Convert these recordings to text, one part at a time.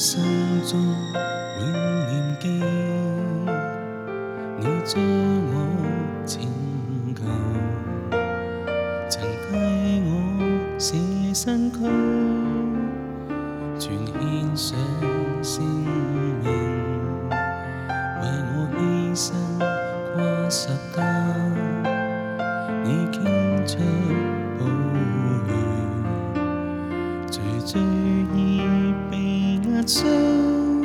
心中永念记，你将我拯救，曾替我舍身躯，全献上性命，为我牺牲挂十家，你倾出宝血，谁追？承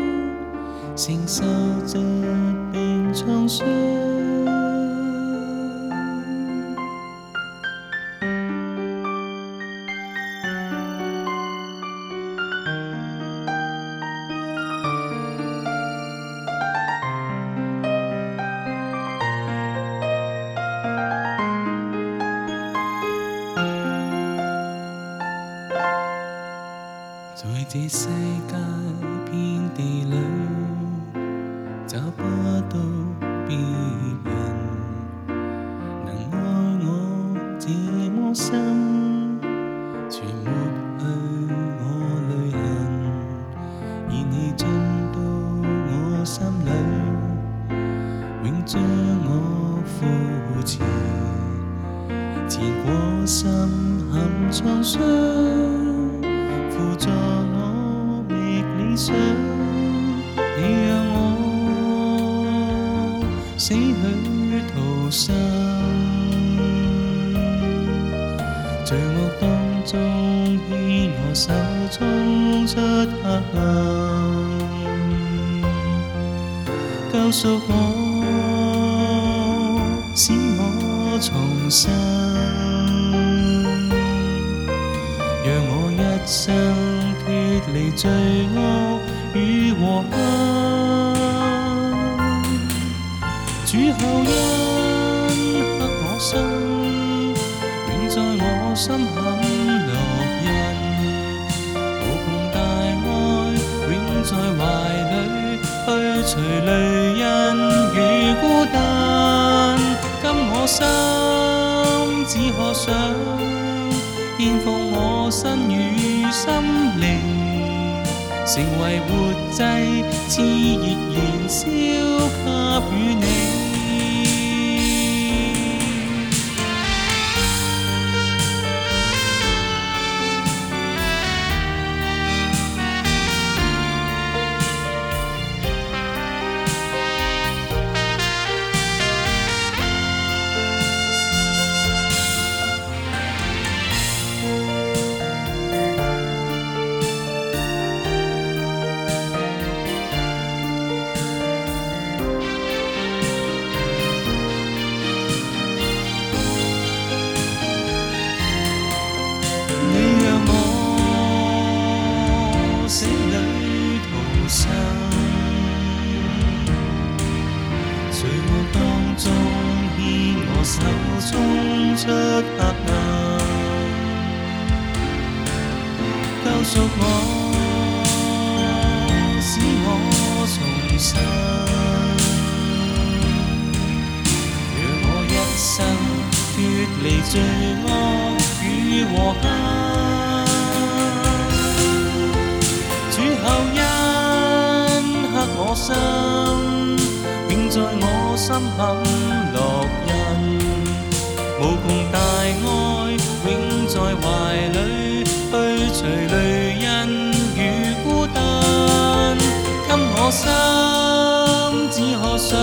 受疾病创伤。在这世界遍地里，找不到别人能爱我这么深，全抹去我泪痕，而你进到我心里，永将我扶持，刺过心，含创伤。扶助我觅理想，你让我死去逃生。罪夜当中牵我手冲出黑暗，救赎我使我重生，让我。生脱离罪恶与祸恩。主后恩刻我心，永在我心坎烙印。无穷大爱永在怀里，去除泪印与孤单。今我心只可想，献奉我。身与心灵，成为活祭，炽热燃烧，给予你。中牽我手，衝出黑暗，救贖我，使我重生。讓我一生脱離罪惡與禍恨，主後恩刻我心。心很樂人，無窮大愛永在懷裏，去除淚印與孤單。今可心，只可想，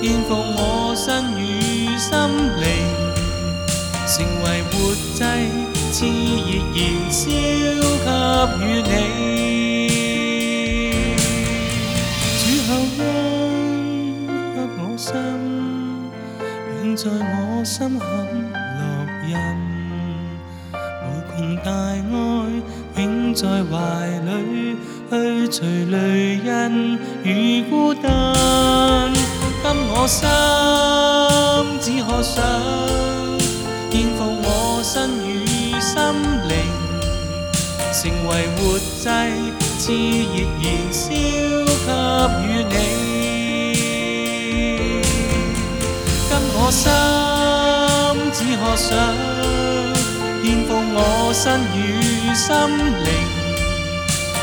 獻奉我身與心靈，成為活祭，熾熱燃燒給予你。放在我心坎烙印，無窮大愛永在懷裏，去除淚印與孤單。今我心只可想，肩負我身與心靈，成為活祭，熾熱燃燒給予你。我心只可想，颠覆我身与心灵，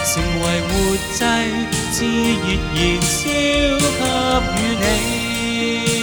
成为活祭，炽热燃烧给予你。